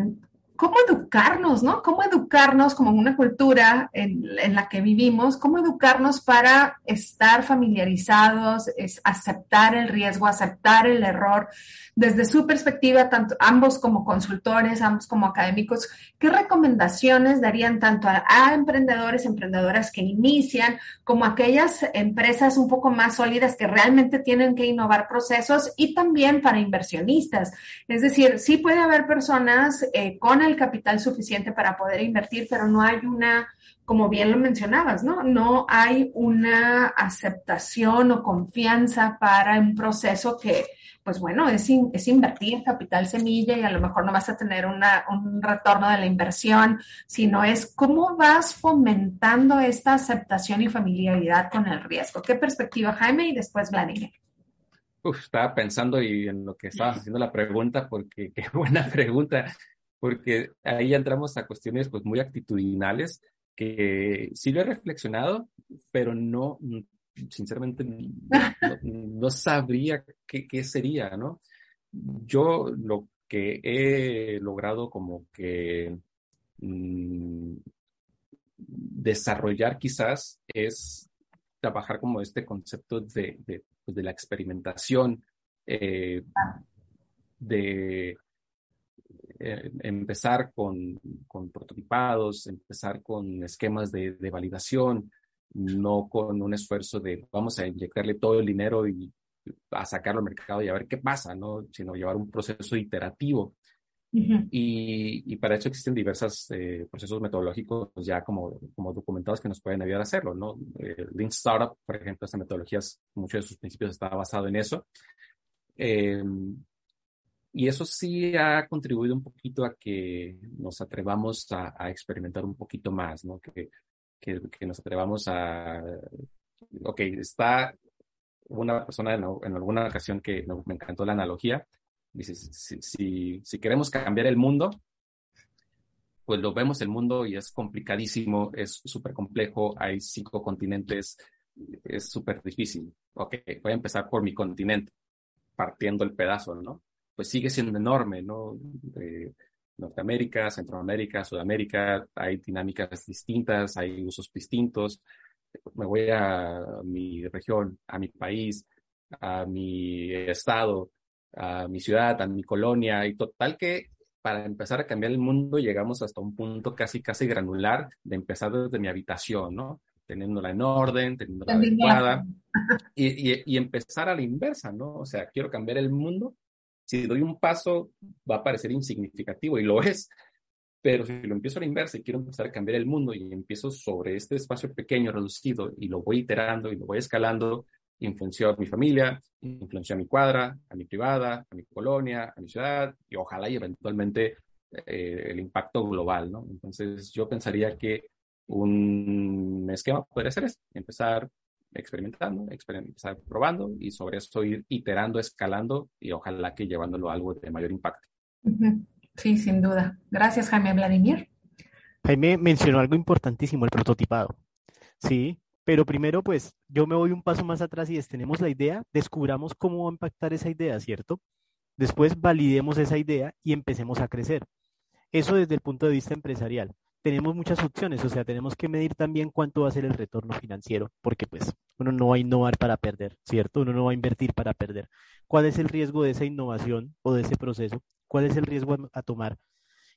cómo educarnos, ¿no? Cómo educarnos como una cultura en, la que vivimos, cómo educarnos para estar familiarizados, es aceptar el riesgo, aceptar el error, desde su perspectiva, tanto ambos como consultores, ambos como académicos, ¿qué recomendaciones darían tanto a, emprendedores, emprendedoras que inician, como a aquellas empresas un poco más sólidas que realmente tienen que innovar procesos y también para inversionistas? Es decir, sí puede haber personas eh, con el capital suficiente para poder invertir, pero no hay una como bien lo mencionabas, ¿no? No hay una aceptación o confianza para un proceso que, pues bueno, es, es invertir capital semilla y a lo mejor no vas a tener una, un retorno de la inversión, sino es cómo vas fomentando esta aceptación y familiaridad con el riesgo. ¿Qué perspectiva, Jaime? Y después Vladimir. Uf, estaba pensando y en lo que estabas haciendo la pregunta, porque qué buena pregunta, porque ahí entramos a cuestiones pues muy actitudinales que sí lo he reflexionado, pero no, sinceramente no, sabría qué, sería, ¿no? Yo lo que he logrado como que mm, desarrollar quizás es trabajar como este concepto de, de, pues, la experimentación, eh, de eh, empezar con, con, prototipados, empezar con esquemas de, de validación, no con un esfuerzo de vamos a inyectarle todo el dinero y a sacarlo al mercado y a ver qué pasa, ¿no? sino llevar un proceso iterativo. y, y, para eso existen diversos eh, procesos metodológicos ya como, como documentados que nos pueden ayudar a hacerlo. ¿no? Eh, Lean Startup, por ejemplo, esta metodología, muchos de sus principios está basado en eso. Eh, y eso sí ha contribuido un poquito a que nos atrevamos a, experimentar un poquito más, ¿no? Que que, nos atrevamos a, ok, está una persona en, alguna ocasión que me encantó la analogía, dice, si, si, queremos cambiar el mundo, pues lo vemos el mundo y es complicadísimo, es súper complejo, hay cinco continentes, es súper difícil. Ok, voy a empezar por mi continente, partiendo el pedazo, ¿no? Pues sigue siendo enorme, ¿no? Eh, Norteamérica, Centroamérica, Sudamérica, hay dinámicas distintas, hay usos distintos. Me voy a mi región, a mi país, a mi estado, a mi ciudad, a mi colonia, y total que para empezar a cambiar el mundo llegamos hasta un punto casi, casi granular de empezar desde mi habitación, ¿no? Teniéndola en orden, teniéndola adecuada, y, y, y empezar a la inversa, ¿no? O sea, quiero cambiar el mundo si doy un paso, va a parecer insignificativo y lo es, pero si lo empiezo a la inversa y quiero empezar a cambiar el mundo y empiezo sobre este espacio pequeño, reducido, y lo voy iterando y lo voy escalando, influenció a mi familia, influenció a mi cuadra, a mi privada, a mi colonia, a mi ciudad, y ojalá y eventualmente eh, el impacto global, ¿no? Entonces yo pensaría que un esquema podría ser ese, empezar experimentando, empezar probando y sobre eso ir iterando, escalando y ojalá que llevándolo a algo de mayor impacto. Sí, sin duda. Gracias, Jaime Vladimir. Jaime mencionó algo importantísimo, el prototipado. Sí, pero primero, pues yo me voy un paso más atrás y es, tenemos la idea, descubramos cómo va a impactar esa idea, ¿cierto? Después validemos esa idea y empecemos a crecer. Eso desde el punto de vista empresarial tenemos muchas opciones, o sea, tenemos que medir también cuánto va a ser el retorno financiero, porque pues uno no va a innovar para perder, ¿cierto? Uno no va a invertir para perder. ¿Cuál es el riesgo de esa innovación o de ese proceso? ¿Cuál es el riesgo a, tomar?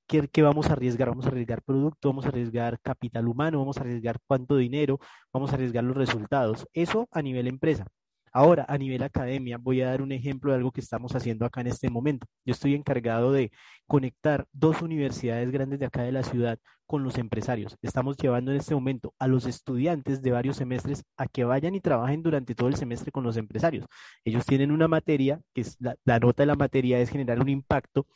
¿Qué, ¿Qué, vamos a arriesgar? ¿Vamos a arriesgar producto? ¿Vamos a arriesgar capital humano? ¿Vamos a arriesgar cuánto dinero? ¿Vamos a arriesgar los resultados? Eso a nivel empresa. Ahora, a nivel academia, voy a dar un ejemplo de algo que estamos haciendo acá en este momento. Yo estoy encargado de conectar dos universidades grandes de acá de la ciudad con los empresarios. Estamos llevando en este momento a los estudiantes de varios semestres a que vayan y trabajen durante todo el semestre con los empresarios. Ellos tienen una materia, que es la, nota de la materia es generar un impacto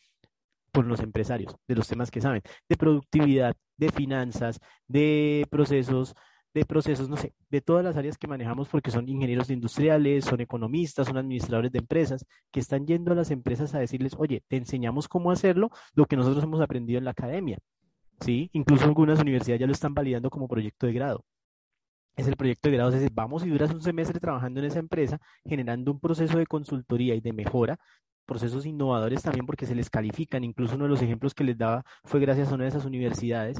con los empresarios, de los temas que saben, de productividad, de finanzas, de procesos, de procesos, no sé, de todas las áreas que manejamos porque son ingenieros industriales, son economistas, son administradores de empresas, que están yendo a las empresas a decirles, oye, te enseñamos cómo hacerlo, lo que nosotros hemos aprendido en la academia. ¿Sí? Incluso algunas universidades ya lo están validando como proyecto de grado. Es el proyecto de grado, es decir, vamos y duras un semestre trabajando en esa empresa, generando un proceso de consultoría y de mejora, procesos innovadores también porque se les califican. Incluso uno de los ejemplos que les daba fue gracias a una de esas universidades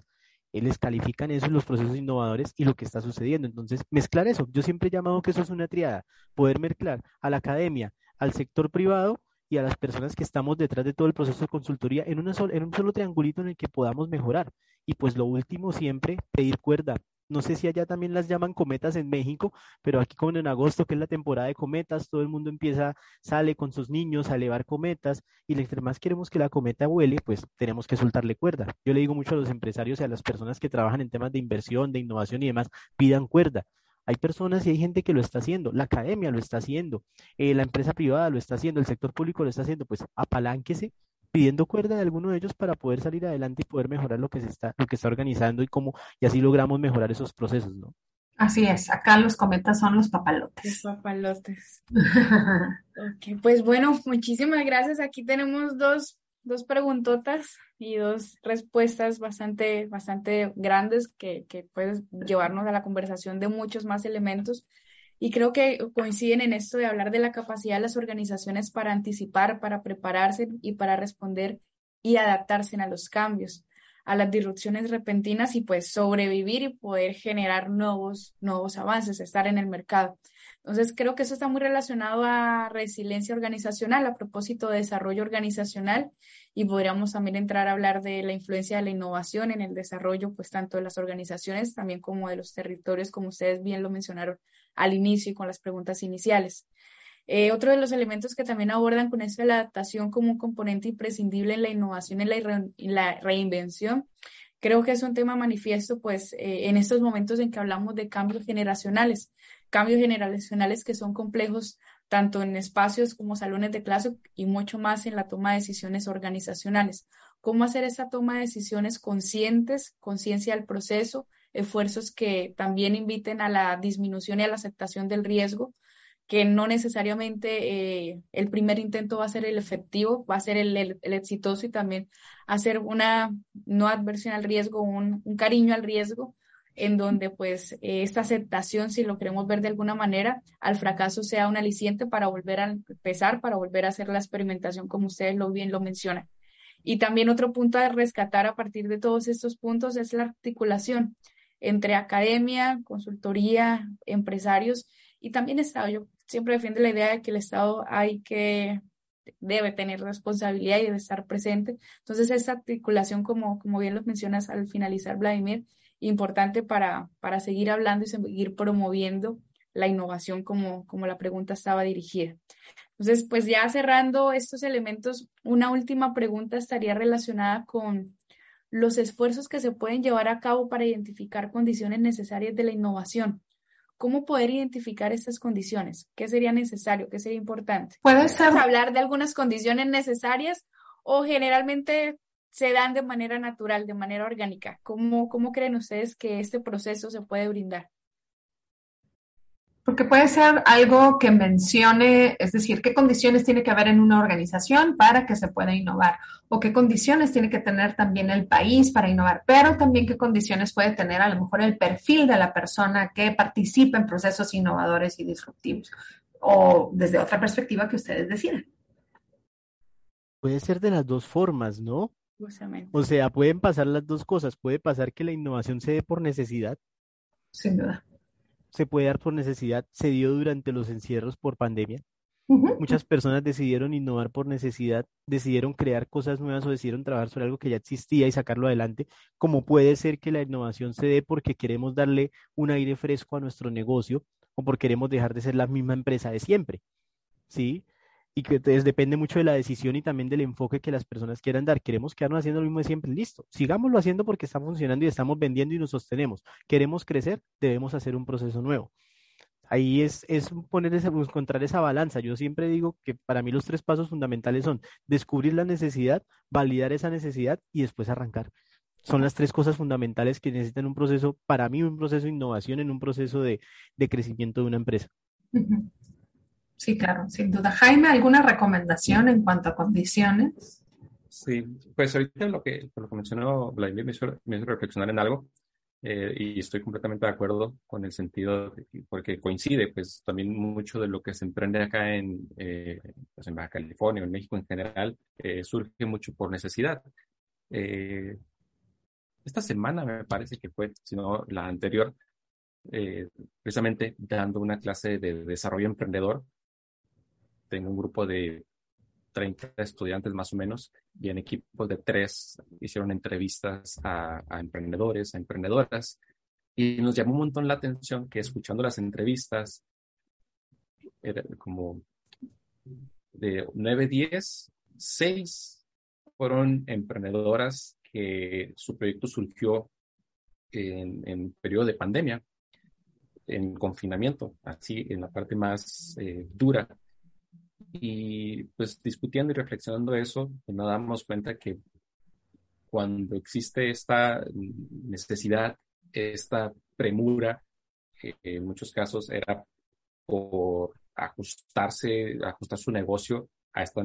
les califican eso los procesos innovadores y lo que está sucediendo. Entonces, mezclar eso. Yo siempre he llamado que eso es una triada, poder mezclar a la academia, al sector privado y a las personas que estamos detrás de todo el proceso de consultoría en, una en un solo triangulito en el que podamos mejorar. Y pues lo último siempre, pedir cuerda, no sé si allá también las llaman cometas en México, pero aquí como en agosto, que es la temporada de cometas, todo el mundo empieza, sale con sus niños a elevar cometas y entre más queremos que la cometa vuele, pues tenemos que soltarle cuerda. Yo le digo mucho a los empresarios y a las personas que trabajan en temas de inversión, de innovación y demás, pidan cuerda. Hay personas y hay gente que lo está haciendo, la academia lo está haciendo, eh, la empresa privada lo está haciendo, el sector público lo está haciendo, pues apalánquese pidiendo cuerda de alguno de ellos para poder salir adelante y poder mejorar lo que se está, lo que está organizando y cómo, y así logramos mejorar esos procesos, ¿no? Así es, acá los cometas son los papalotes. Los papalotes. ok, pues bueno, muchísimas gracias. Aquí tenemos dos, dos preguntotas y dos respuestas bastante, bastante grandes que, que pueden llevarnos a la conversación de muchos más elementos. Y creo que coinciden en esto de hablar de la capacidad de las organizaciones para anticipar, para prepararse y para responder y adaptarse a los cambios, a las disrupciones repentinas y pues sobrevivir y poder generar nuevos, nuevos avances, estar en el mercado. Entonces, creo que eso está muy relacionado a resiliencia organizacional, a propósito de desarrollo organizacional, y podríamos también entrar a hablar de la influencia de la innovación en el desarrollo, pues tanto de las organizaciones, también como de los territorios, como ustedes bien lo mencionaron al inicio y con las preguntas iniciales. Eh, otro de los elementos que también abordan con esto de la adaptación como un componente imprescindible en la innovación y la, reinvención, creo que es un tema manifiesto pues eh, en estos momentos en que hablamos de cambios generacionales, cambios generacionales que son complejos tanto en espacios como salones de clase y mucho más en la toma de decisiones organizacionales. ¿Cómo hacer esa toma de decisiones conscientes, conciencia del proceso, esfuerzos que también inviten a la disminución y a la aceptación del riesgo, que no necesariamente eh, el primer intento va a ser el efectivo, va a ser el, exitoso y también hacer una no adversión al riesgo, un, cariño al riesgo, en donde pues esta aceptación, si lo queremos ver de alguna manera, al fracaso sea un aliciente para volver a empezar, para volver a hacer la experimentación como ustedes lo bien lo mencionan. Y también otro punto a rescatar a partir de todos estos puntos es la articulación entre academia, consultoría, empresarios y también Estado. Yo siempre defiendo la idea de que el Estado hay que debe tener responsabilidad y debe estar presente. Entonces, esta articulación, como, como bien lo mencionas al finalizar, Vladimir, importante para, para seguir hablando y seguir promoviendo la innovación como, como la pregunta estaba dirigida. Entonces, pues ya cerrando estos elementos, una última pregunta estaría relacionada con los esfuerzos que se pueden llevar a cabo para identificar condiciones necesarias de la innovación. ¿Cómo poder identificar estas condiciones? ¿Qué sería necesario? ¿Qué sería importante? ¿Puedes hablar de algunas condiciones necesarias o generalmente se dan de manera natural, de manera orgánica? ¿Cómo, cómo creen ustedes que este proceso se puede brindar? Porque puede ser algo que mencione, es decir, qué condiciones tiene que haber en una organización para que se pueda innovar o qué condiciones tiene que tener también el país para innovar, pero también qué condiciones puede tener a lo mejor el perfil de la persona que participa en procesos innovadores y disruptivos o desde otra perspectiva que ustedes decidan. Puede ser de las dos formas, ¿no? O sea, pueden pasar las dos cosas. Puede pasar que la innovación se dé por necesidad. Sin duda se puede dar por necesidad, se dio durante los encierros por pandemia. Muchas personas decidieron innovar por necesidad, decidieron crear cosas nuevas o decidieron trabajar sobre algo que ya existía y sacarlo adelante, como puede ser que la innovación se dé porque queremos darle un aire fresco a nuestro negocio o porque queremos dejar de ser la misma empresa de siempre, ¿sí? Y que entonces depende mucho de la decisión y también del enfoque que las personas quieran dar. Queremos quedarnos haciendo lo mismo de siempre, listo. Sigámoslo haciendo porque está funcionando y estamos vendiendo y nos sostenemos. Queremos crecer, debemos hacer un proceso nuevo ahí es, es poner esa, encontrar esa balanza. Yo siempre digo que para mí los tres pasos fundamentales son descubrir la necesidad, validar esa necesidad y después arrancar. Son las tres cosas fundamentales que necesitan un proceso, para mí un proceso de innovación en un proceso de, de crecimiento de una empresa. Sí, claro, sin duda. Jaime, ¿alguna recomendación en cuanto a condiciones? Sí, pues ahorita lo que, lo que mencionó Vladimir me hizo, me hizo reflexionar en algo eh, y estoy completamente de acuerdo con el sentido, porque coincide, pues también mucho de lo que se emprende acá en, eh, pues, en Baja California, en México en general, eh, surge mucho por necesidad. esta semana me parece que fue, sino la anterior, precisamente dando una clase de desarrollo emprendedor. Tengo un grupo de 30 estudiantes más o menos, y en equipos de tres hicieron entrevistas a, emprendedores, a emprendedoras, y nos llamó un montón la atención que escuchando las entrevistas, era como de 9, 10, 6 fueron emprendedoras que su proyecto surgió en, en periodo de pandemia, en confinamiento, así en la parte más eh, dura y pues discutiendo y reflexionando eso, pues nos damos cuenta que cuando existe esta necesidad, esta premura, en muchos casos era por ajustarse, ajustar su negocio a esta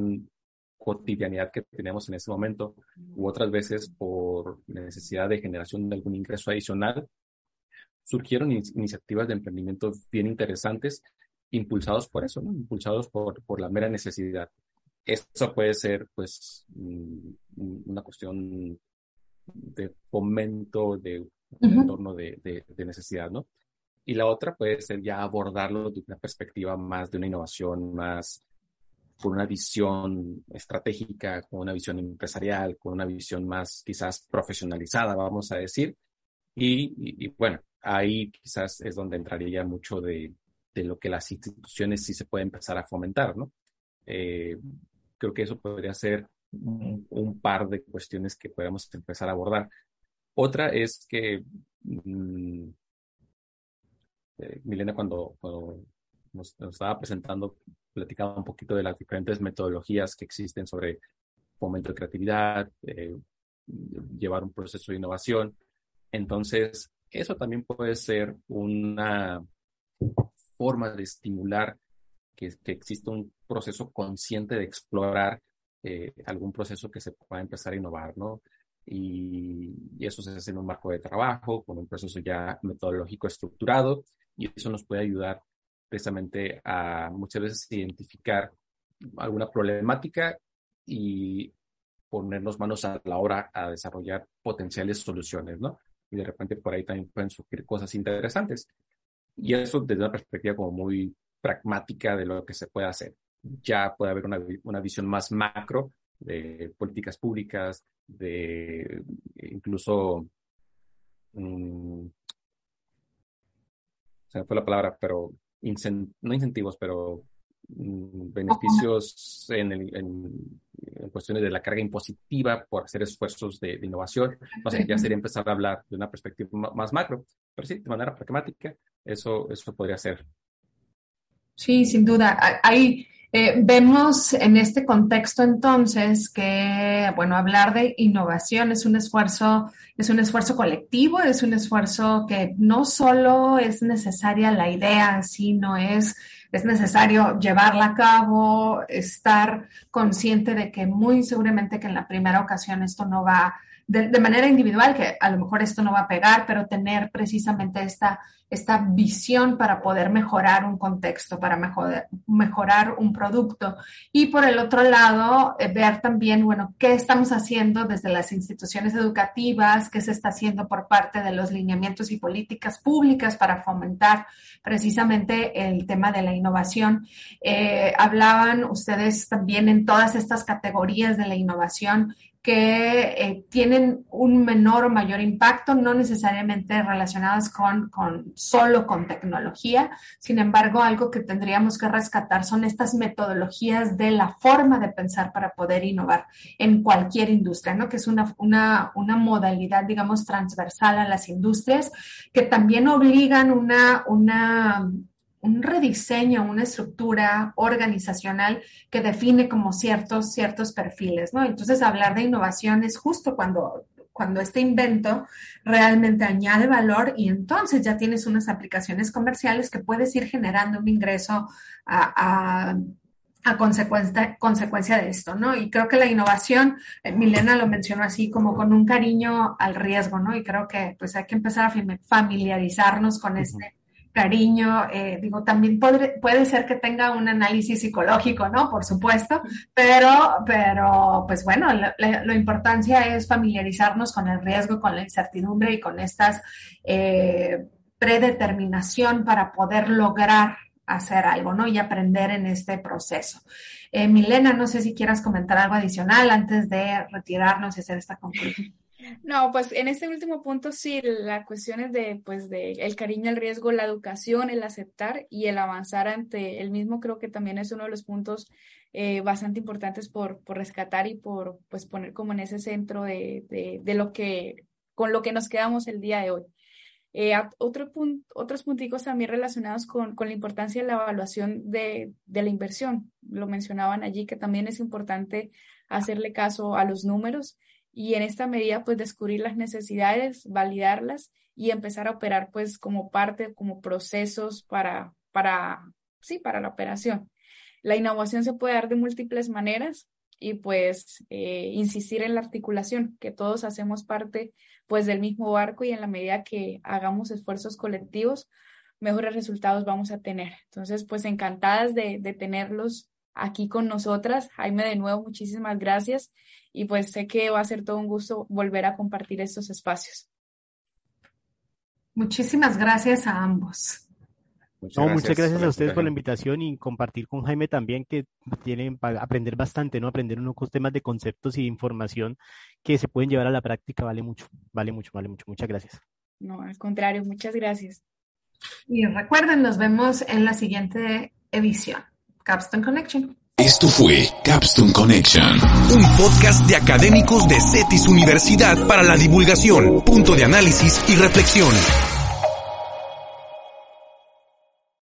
cotidianidad que tenemos en este momento, u otras veces por necesidad de generación de algún ingreso adicional, surgieron iniciativas de emprendimiento bien interesantes impulsados por eso, ¿no? Impulsados por, por la mera necesidad. Eso puede ser, pues, una cuestión de fomento de un entorno de, de, necesidad, ¿no? Y la otra puede ser ya abordarlo de una perspectiva más de una innovación, más con una visión estratégica, con una visión empresarial, con una visión más quizás profesionalizada, vamos a decir. Y, y bueno, ahí quizás es donde entraría mucho de, de lo que las instituciones sí se pueden empezar a fomentar, ¿no? Eh, creo que eso podría ser un, par de cuestiones que podemos empezar a abordar. Otra es que mm, eh, Milena cuando, nos, estaba presentando platicaba un poquito de las diferentes metodologías que existen sobre fomento de creatividad, eh, llevar un proceso de innovación. Entonces, eso también puede ser una forma de estimular que, que exista un proceso consciente de explorar eh, algún proceso que se pueda empezar a innovar, ¿no? Y, eso se hace en un marco de trabajo, con un proceso ya metodológico estructurado, y eso nos puede ayudar precisamente a muchas veces identificar alguna problemática y ponernos manos a la hora a desarrollar potenciales soluciones, ¿no? Y de repente por ahí también pueden surgir cosas interesantes. Y eso desde una perspectiva como muy pragmática de lo que se puede hacer. Ya puede haber una, una visión más macro de políticas públicas, de incluso, um, se me fue la palabra, pero no incentivos, pero beneficios en, en, cuestiones de la carga impositiva por hacer esfuerzos de, innovación. O sea, ya sería empezar a hablar de una perspectiva más macro, pero sí, de manera pragmática, eso, eso podría ser. Sí, sin duda. Ahí eh, vemos en este contexto entonces que, bueno, hablar de innovación es un esfuerzo, es un esfuerzo colectivo, es un esfuerzo que no solo es necesaria la idea, sino es, es necesario llevarla a cabo, estar consciente de que muy seguramente que en la primera ocasión esto no va de, manera individual, que a lo mejor esto no va a pegar, pero tener precisamente esta, esta visión para poder mejorar un contexto, para mejorar, un producto. Y por el otro lado, eh, ver también, bueno, qué estamos haciendo desde las instituciones educativas, qué se está haciendo por parte de los lineamientos y políticas públicas para fomentar precisamente el tema de la innovación. Eh, hablaban ustedes también en todas estas categorías de la innovación que eh, tienen un menor o mayor impacto, no necesariamente relacionadas con, solo con tecnología. Sin embargo, algo que tendríamos que rescatar son estas metodologías de la forma de pensar para poder innovar en cualquier industria, ¿no? Que es una, una, una modalidad, digamos, transversal a las industrias que también obligan una, una un rediseño, una estructura organizacional que define como ciertos, ciertos perfiles, ¿no? Entonces, hablar de innovación es justo cuando, cuando este invento realmente añade valor y entonces ya tienes unas aplicaciones comerciales que puedes ir generando un ingreso a, a consecuencia, consecuencia de esto, ¿no? Y creo que la innovación, eh, Milena lo mencionó así, como con un cariño al riesgo, ¿no? Y creo que pues hay que empezar a familiarizarnos con este cariño, eh, digo, también puede, ser que tenga un análisis psicológico, ¿no? Por supuesto, pero, pero pues bueno, la, importancia es familiarizarnos con el riesgo, con la incertidumbre y con estas eh, predeterminación para poder lograr hacer algo, ¿no? Y aprender en este proceso. Eh, Milena, no sé si quieras comentar algo adicional antes de retirarnos y hacer esta conclusión. No, pues en este último punto sí, la cuestión es de, pues, de el cariño al riesgo, la educación, el aceptar y el avanzar ante el mismo, creo que también es uno de los puntos eh, bastante importantes por, por rescatar y por, pues, poner como en ese centro de, de, de lo que, con lo que nos quedamos el día de hoy. Eh, otro otros punticos también relacionados con, con, la importancia de la evaluación de, de, la inversión. Lo mencionaban allí, que también es importante hacerle caso a los números y en esta medida pues descubrir las necesidades, validarlas y empezar a operar pues como parte, como procesos para, para, sí, para la operación. La innovación se puede dar de múltiples maneras y pues eh, insistir en la articulación, que todos hacemos parte pues del mismo barco y en la medida que hagamos esfuerzos colectivos, mejores resultados vamos a tener. Entonces, pues encantadas de, de tenerlos aquí con nosotras. Jaime, de nuevo, muchísimas gracias y pues sé que va a ser todo un gusto volver a compartir estos espacios. Muchísimas gracias a ambos. Muchas, gracias, muchas gracias a ustedes por la invitación y compartir con Jaime también que tienen para aprender bastante, ¿no? Aprender unos temas de conceptos y de información que se pueden llevar a la práctica vale mucho, vale mucho, vale mucho. Muchas gracias. No, al contrario, muchas gracias. Y recuerden, nos vemos en la siguiente edición. Capstone Connection. Esto fue Capstone Connection, un podcast de académicos de CETIS Universidad para la divulgación, punto de análisis y reflexión.